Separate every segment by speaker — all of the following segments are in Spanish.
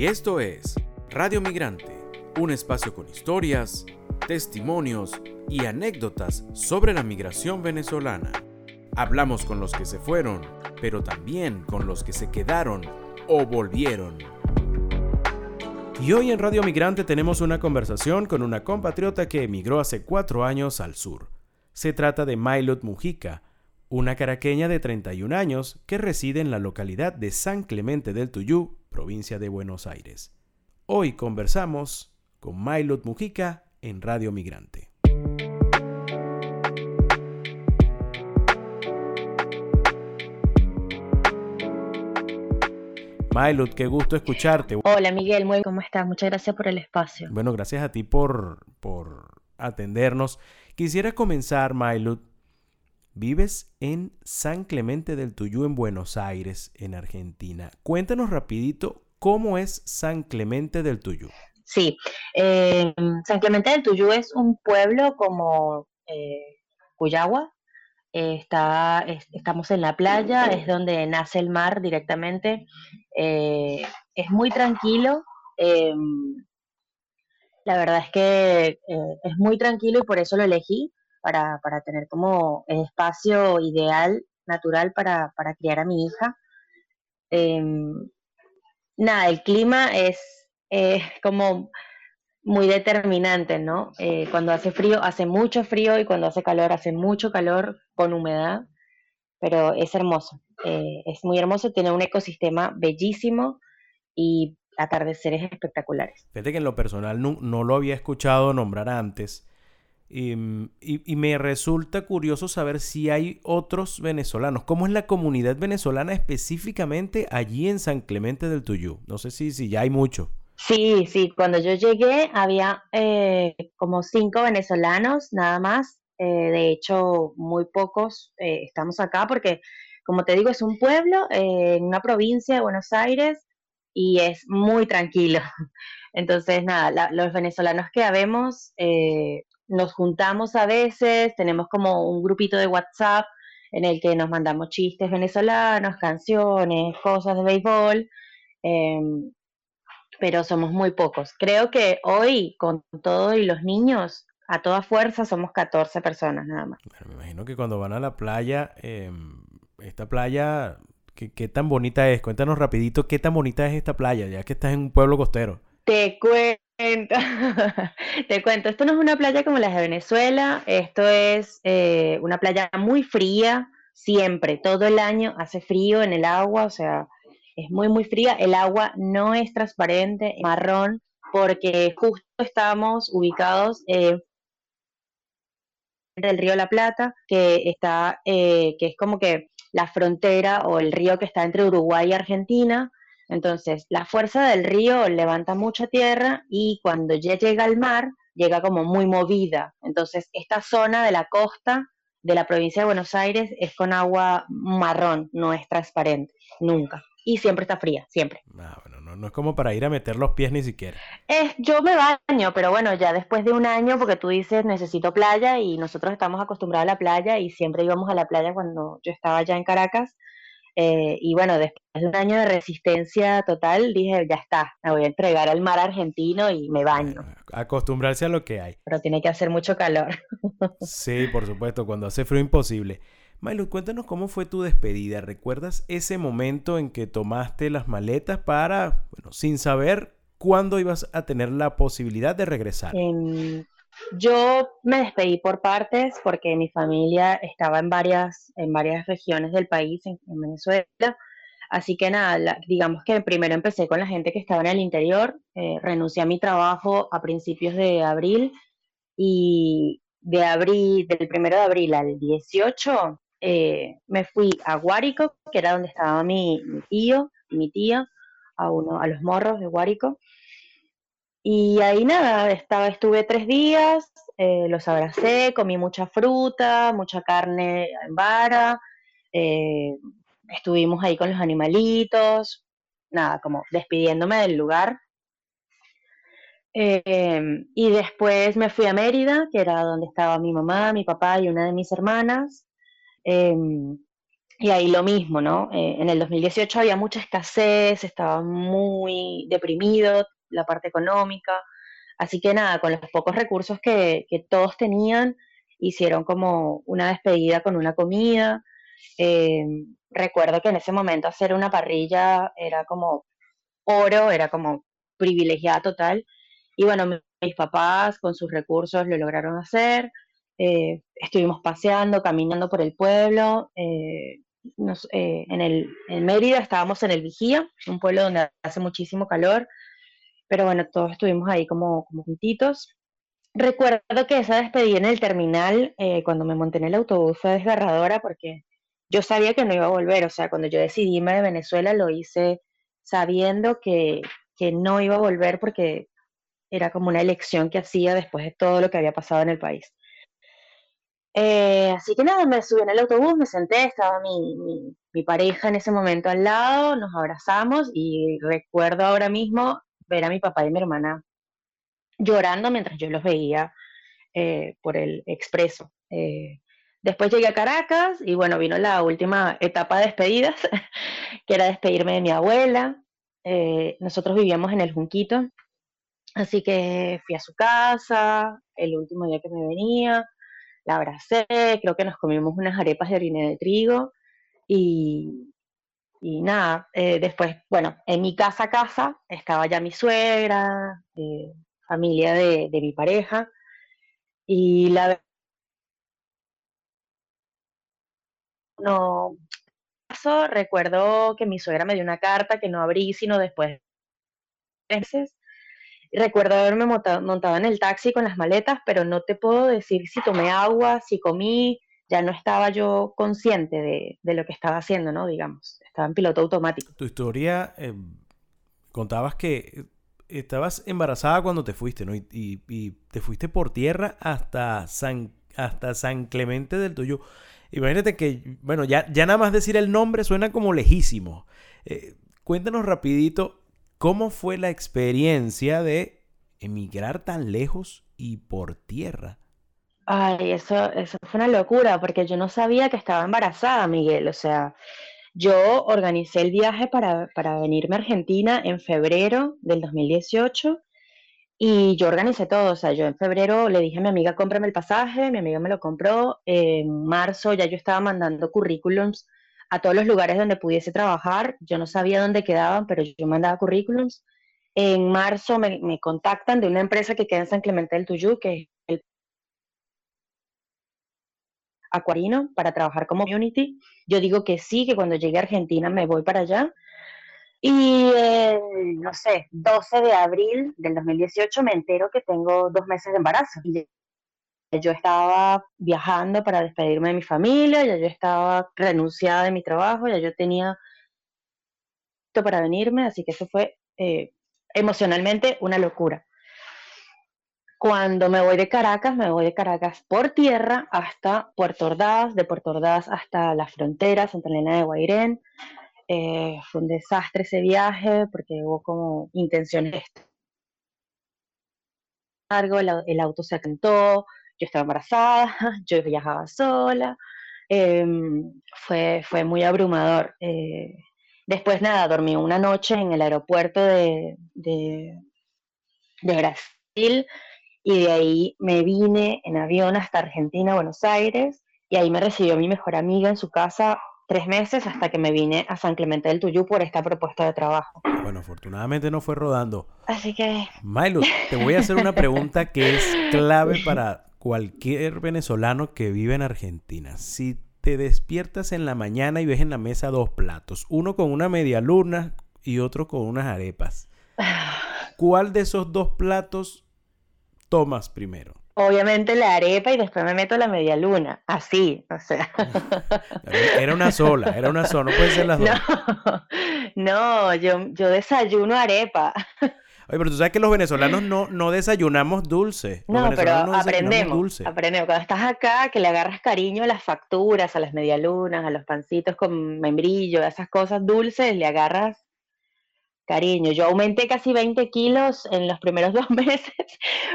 Speaker 1: Y esto es Radio Migrante, un espacio con historias, testimonios y anécdotas sobre la migración venezolana. Hablamos con los que se fueron, pero también con los que se quedaron o volvieron. Y hoy en Radio Migrante tenemos una conversación con una compatriota que emigró hace cuatro años al sur. Se trata de Mailot Mujica, una caraqueña de 31 años que reside en la localidad de San Clemente del Tuyú, provincia de Buenos Aires. Hoy conversamos con Mailot Mujica en Radio Migrante. Mailot, qué gusto escucharte.
Speaker 2: Hola Miguel, muy ¿cómo estás? Muchas gracias por el espacio.
Speaker 1: Bueno, gracias a ti por, por atendernos. Quisiera comenzar, Mailot. Vives en San Clemente del Tuyú, en Buenos Aires, en Argentina. Cuéntanos rapidito cómo es San Clemente del Tuyú.
Speaker 2: Sí, eh, San Clemente del Tuyú es un pueblo como eh, Cuyagua. Está, estamos en la playa, es donde nace el mar directamente. Eh, es muy tranquilo. la verdad es que es muy tranquilo y por eso lo elegí, para, para tener como el espacio ideal, natural para, para criar a mi hija. nada, el clima es como muy determinante, ¿no? Eh, cuando hace frío, hace mucho frío y cuando hace calor, hace mucho calor con humedad, pero es hermoso, eh, es muy hermoso, tiene un ecosistema bellísimo y atardeceres espectaculares.
Speaker 1: Fíjate que en lo personal no, lo había escuchado nombrar antes y, y, me resulta curioso saber si hay otros venezolanos. ¿Cómo es la comunidad venezolana específicamente allí en San Clemente del Tuyú? No sé si, si ya hay mucho.
Speaker 2: Sí, sí, cuando yo llegué había eh, como cinco venezolanos nada más. Eh, de hecho, muy pocos eh, estamos acá porque, como te digo, es un pueblo en una provincia de Buenos Aires y es muy tranquilo. Entonces, nada, los venezolanos que habemos nos juntamos a veces, tenemos como un grupito de WhatsApp en el que nos mandamos chistes venezolanos, canciones, cosas de béisbol. Em, pero somos muy pocos. Creo que hoy, con todo y los niños, a toda fuerza somos 14 personas nada más.
Speaker 1: me imagino que cuando van a la playa, em, esta playa, ¿qué, tan bonita es? Cuéntanos rapidito, ¿qué tan bonita es esta playa, ya que estás en un pueblo costero?
Speaker 2: Te cuento, te cuento, esto no es una playa como las de Venezuela, esto es eh, una playa muy fría, siempre, todo el año hace frío en el agua, o sea, es muy, muy fría. El agua no es transparente, es marrón, porque justo estamos ubicados en el río La Plata, que está, eh, que es como que la frontera o el río que está entre Uruguay y Argentina. Entonces, la fuerza del río levanta mucha tierra y cuando ya llega al mar, llega como muy movida. Entonces, esta zona de la costa de la provincia de Buenos Aires es con agua marrón, no es transparente, nunca y siempre está fría, siempre.
Speaker 1: Ah, bueno, no, es como para ir a meter los pies ni siquiera.
Speaker 2: Es, yo me baño, pero bueno, ya después de un año, porque tú dices necesito playa y nosotros estamos acostumbrados a la playa y siempre íbamos a la playa cuando yo estaba ya en Caracas. Eh, y bueno, después de un año de resistencia total, dije, ya está, me voy a entregar al mar argentino y me baño.
Speaker 1: acostumbrarse a lo que hay.
Speaker 2: Pero tiene que hacer mucho calor.
Speaker 1: sí, por supuesto, cuando hace frío imposible. Milo, cuéntanos cómo fue tu despedida. ¿Recuerdas ese momento en que tomaste las maletas para, bueno, sin saber cuándo ibas a tener la posibilidad de regresar?
Speaker 2: Em, yo me despedí por partes porque mi familia estaba en varias, en varias regiones del país, en, Venezuela. Así que nada, digamos que primero empecé con la gente que estaba en el interior, eh, renuncié a mi trabajo a principios de abril y de abril, del primero de abril al 18 eh, me fui a Guárico, que era donde estaba mi, tío y mi tía, a, uno, a los morros de Guárico. Y ahí nada, estaba, estuve tres días, eh, los abracé, comí mucha fruta, mucha carne en vara, eh, estuvimos ahí con los animalitos, nada, como despidiéndome del lugar. y después me fui a Mérida, que era donde estaba mi mamá, mi papá y una de mis hermanas. Em, y ahí lo mismo, ¿no? Eh, en el 2018 había mucha escasez, estaba muy deprimido la parte económica, así que nada, con los pocos recursos que, todos tenían, hicieron como una despedida con una comida. Eh, recuerdo que en ese momento hacer una parrilla era como oro, era como privilegiada total. Y bueno, mis papás con sus recursos lo lograron hacer. Eh, estuvimos paseando, caminando por el pueblo. Eh, en, el, en Mérida estábamos en el Vigía, un pueblo donde hace muchísimo calor. Pero bueno, todos estuvimos ahí como, como juntitos. Recuerdo que esa despedida en el terminal, eh, cuando me monté en el autobús, fue desgarradora porque yo sabía que no iba a volver. O sea, cuando yo decidí irme de Venezuela, lo hice sabiendo que, que no iba a volver porque era como una elección que hacía después de todo lo que había pasado en el país. Eh, así que nada, me subí en el autobús, me senté, estaba mi, mi, mi, pareja en ese momento al lado, nos abrazamos y recuerdo ahora mismo ver a mi papá y mi hermana llorando mientras yo los veía eh, por el expreso. Eh, después llegué a Caracas y bueno, vino la última etapa de despedidas, que era despedirme de mi abuela. Eh, nosotros vivíamos en el Junquito, así que fui a su casa el último día que me venía, la abracé, creo que nos comimos unas arepas de harina de trigo y, y nada, después, bueno, en mi casa casa estaba ya mi suegra, familia de, mi pareja. Y la no recuerdo que mi suegra me dio una carta que no abrí sino después de meses. Recuerdo haberme montado, en el taxi con las maletas, pero no te puedo decir si tomé agua, si comí, ya no estaba yo consciente de, lo que estaba haciendo, ¿no? Digamos, estaba en piloto automático.
Speaker 1: Tu historia, eh, contabas que estabas embarazada cuando te fuiste, ¿no? Y, te fuiste por tierra hasta San, hasta San Clemente del Tuyo. Imagínate que, bueno, ya, ya nada más decir el nombre suena como lejísimo. Eh, cuéntanos rapidito cómo fue la experiencia de emigrar tan lejos y por tierra.
Speaker 2: Ay, eso, eso fue una locura, porque yo no sabía que estaba embarazada, Miguel. O sea, yo organicé el viaje para, venirme a Argentina en febrero del 2018 y yo organicé todo. O sea, yo en febrero le dije a mi amiga, cómprame el pasaje, mi amiga me lo compró. En marzo ya yo estaba mandando currículums a todos los lugares donde pudiese trabajar. Yo no sabía dónde quedaban, pero yo mandaba currículums. En marzo me, me contactan de una empresa que queda en San Clemente del Tuyú, que es el Acuarino para trabajar como community. Yo digo que sí, que cuando llegue a Argentina me voy para allá. Y, no sé, 12 de abril del 2018 me entero que tengo dos meses de embarazo. Yo estaba viajando para despedirme de mi familia, ya yo estaba renunciada de mi trabajo, ya yo tenía para venirme, así que eso fue eh, emocionalmente una locura. Cuando me voy de Caracas, me voy de Caracas por tierra hasta Puerto Ordaz, de Puerto Ordaz hasta la frontera, Santa Elena de Guairén. Eh, fue un desastre ese viaje porque hubo como intenciones de el, auto se acantó, yo estaba embarazada, yo viajaba sola, em, fue, fue muy abrumador. Eh, después nada, dormí una noche en el aeropuerto de, de Brasil y de ahí me vine en avión hasta Argentina, Buenos Aires, y ahí me recibió mi mejor amiga en su casa tres meses hasta que me vine a San Clemente del Tuyú por esta propuesta de trabajo.
Speaker 1: Bueno, afortunadamente no fue rodando.
Speaker 2: Así que...
Speaker 1: Milo, te voy a hacer una pregunta que es clave para cualquier venezolano que vive en Argentina. Si te despiertas en la mañana y ves en la mesa dos platos, uno con una media luna y otro con unas arepas, ¿cuál de esos dos platos tomas primero?
Speaker 2: Obviamente la arepa y después me meto la media luna, así, o sea.
Speaker 1: Era una sola, era una sola, no puede ser las dos.
Speaker 2: No, yo, yo desayuno arepa.
Speaker 1: Oye, pero tú sabes que los venezolanos no, no desayunamos dulce.
Speaker 2: no, pero aprendemos, dulce. aprendemos. Cuando estás acá, que le agarras cariño a las facturas, a las medialunas, a los pancitos con membrillo, a esas cosas dulces, le agarras cariño. Yo aumenté casi 20 kilos en los primeros dos meses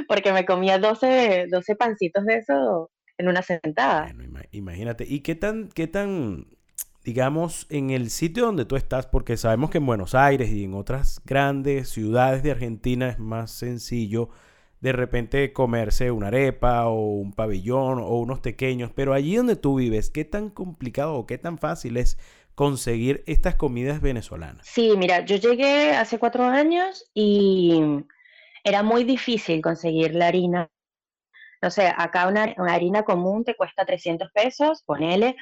Speaker 2: porque me comía 12, 12 pancitos de eso en una sentada.
Speaker 1: imagínate. ¿Y qué tan, qué tan digamos, en el sitio donde tú estás, porque sabemos que en Buenos Aires y en otras grandes ciudades de Argentina es más sencillo de repente comerse una arepa o un pabellón o unos pequeños, pero allí donde tú vives, ¿qué tan complicado o qué tan fácil es conseguir estas comidas venezolanas?
Speaker 2: Sí, mira, yo llegué hace cuatro años y era muy difícil conseguir la harina. No sé, acá una, harina común te cuesta 300 pesos, ponele,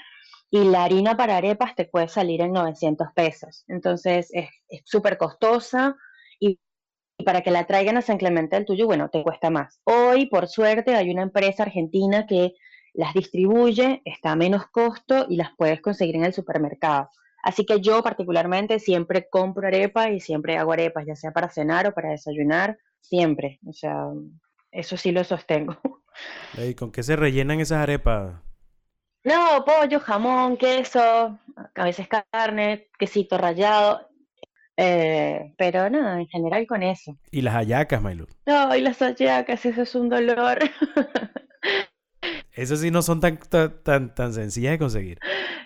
Speaker 2: y la harina para arepas te puede salir en 900 pesos. Entonces es súper costosa y, para que la traigan a San Clemente del Tuyo, bueno, te cuesta más. Hoy, por suerte, hay una empresa argentina que las distribuye, está a menos costo y las puedes conseguir en el supermercado. Así que yo particularmente siempre compro arepas y siempre hago arepas, ya sea para cenar o para desayunar, siempre. O sea, eso sí lo sostengo.
Speaker 1: ¿Y con qué se rellenan esas arepas?
Speaker 2: No, pollo, jamón, queso, a veces carne, quesito rallado. Eh, pero nada, en general con eso.
Speaker 1: ¿Y las hallacas, Mailu?
Speaker 2: No, y las hallacas, eso es un dolor.
Speaker 1: Esas sí no son tan, tan, tan sencillas de conseguir.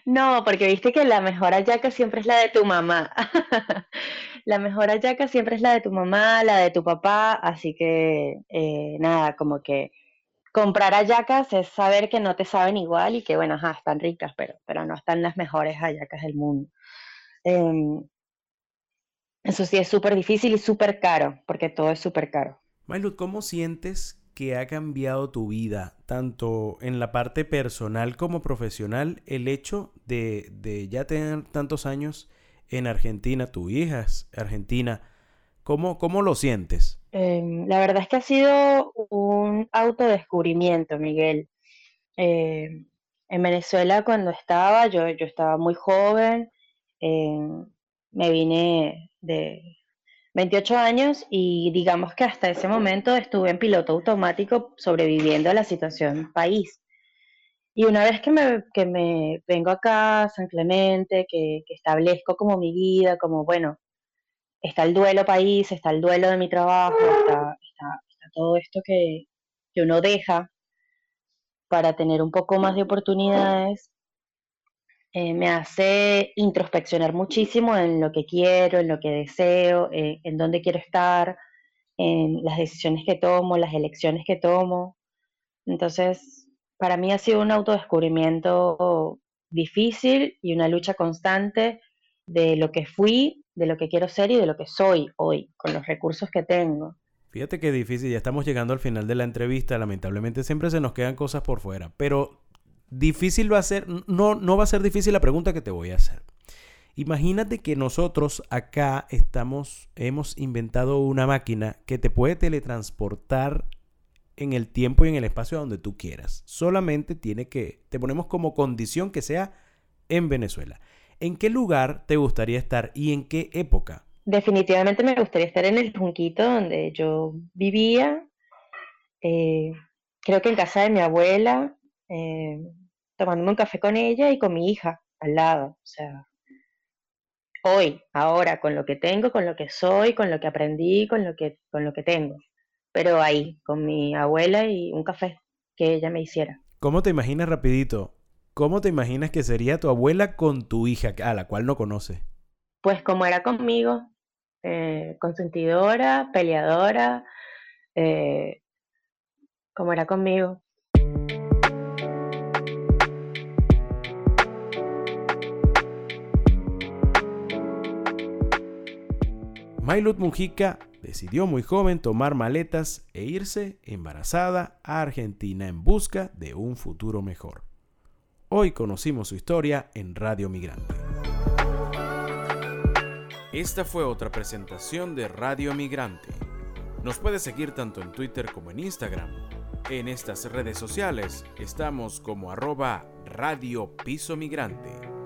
Speaker 2: No, porque viste que la mejor hallaca siempre es la de tu mamá. la mejor hallaca siempre es la de tu mamá, la de tu papá, así que eh, nada, como que comprar hallacas es saber que no te saben igual y que, bueno, ajá, están ricas, pero, pero no están las mejores hallacas del mundo. Em, eso sí es súper difícil y súper caro, porque todo es súper caro.
Speaker 1: Milo, ¿cómo sientes que ha cambiado tu vida, tanto en la parte personal como profesional, el hecho de, de ya tener tantos años en Argentina, tu hija es argentina? ¿Cómo, cómo lo sientes?
Speaker 2: Em, la verdad es que ha sido un autodescubrimiento, Miguel. Em, en Venezuela cuando estaba, yo, yo estaba muy joven, em, me vine de 28 años y digamos que hasta ese momento estuve en piloto automático sobreviviendo a la situación país. Y una vez que me, que me vengo acá San Clemente, que, que establezco como mi vida, como bueno, está el duelo país, está el duelo de mi trabajo, está, todo esto que, uno deja para tener un poco más de oportunidades, eh, me hace introspeccionar muchísimo en lo que quiero, en lo que deseo, eh, en dónde quiero estar, en las decisiones que tomo, las elecciones que tomo. Entonces, para mí ha sido un autodescubrimiento difícil y una lucha constante de lo que fui de lo que quiero ser y de lo que soy hoy, con los recursos que tengo.
Speaker 1: Fíjate qué difícil, ya estamos llegando al final de la entrevista, lamentablemente siempre se nos quedan cosas por fuera, pero difícil va a ser, no, no va a ser difícil la pregunta que te voy a hacer. Imagínate que nosotros acá estamos, hemos inventado una máquina que te puede teletransportar en el tiempo y en el espacio donde tú quieras. Solamente tiene que, te ponemos como condición que sea en Venezuela. ¿En qué lugar te gustaría estar y en qué época?
Speaker 2: Definitivamente me gustaría estar en el Junquito donde yo vivía, eh, creo que en casa de mi abuela, eh, tomándome un café con ella y con mi hija al lado. O sea, hoy, ahora, con lo que tengo, con lo que soy, con lo que aprendí, con lo que, con lo que tengo. Pero ahí, con mi abuela y un café que ella me hiciera.
Speaker 1: ¿Cómo te imaginas rapidito ¿Cómo te imaginas que sería tu abuela con tu hija, a la cual no conoce?
Speaker 2: Pues como era conmigo, eh, consentidora, peleadora, eh, como era conmigo.
Speaker 1: Mailut Mujica decidió muy joven tomar maletas e irse embarazada a Argentina en busca de un futuro mejor. Hoy conocimos su historia en Radio Migrante. Esta fue otra presentación de Radio Migrante. Nos puede seguir tanto en Twitter como en Instagram. En estas redes sociales estamos como arroba Radio Piso Migrante.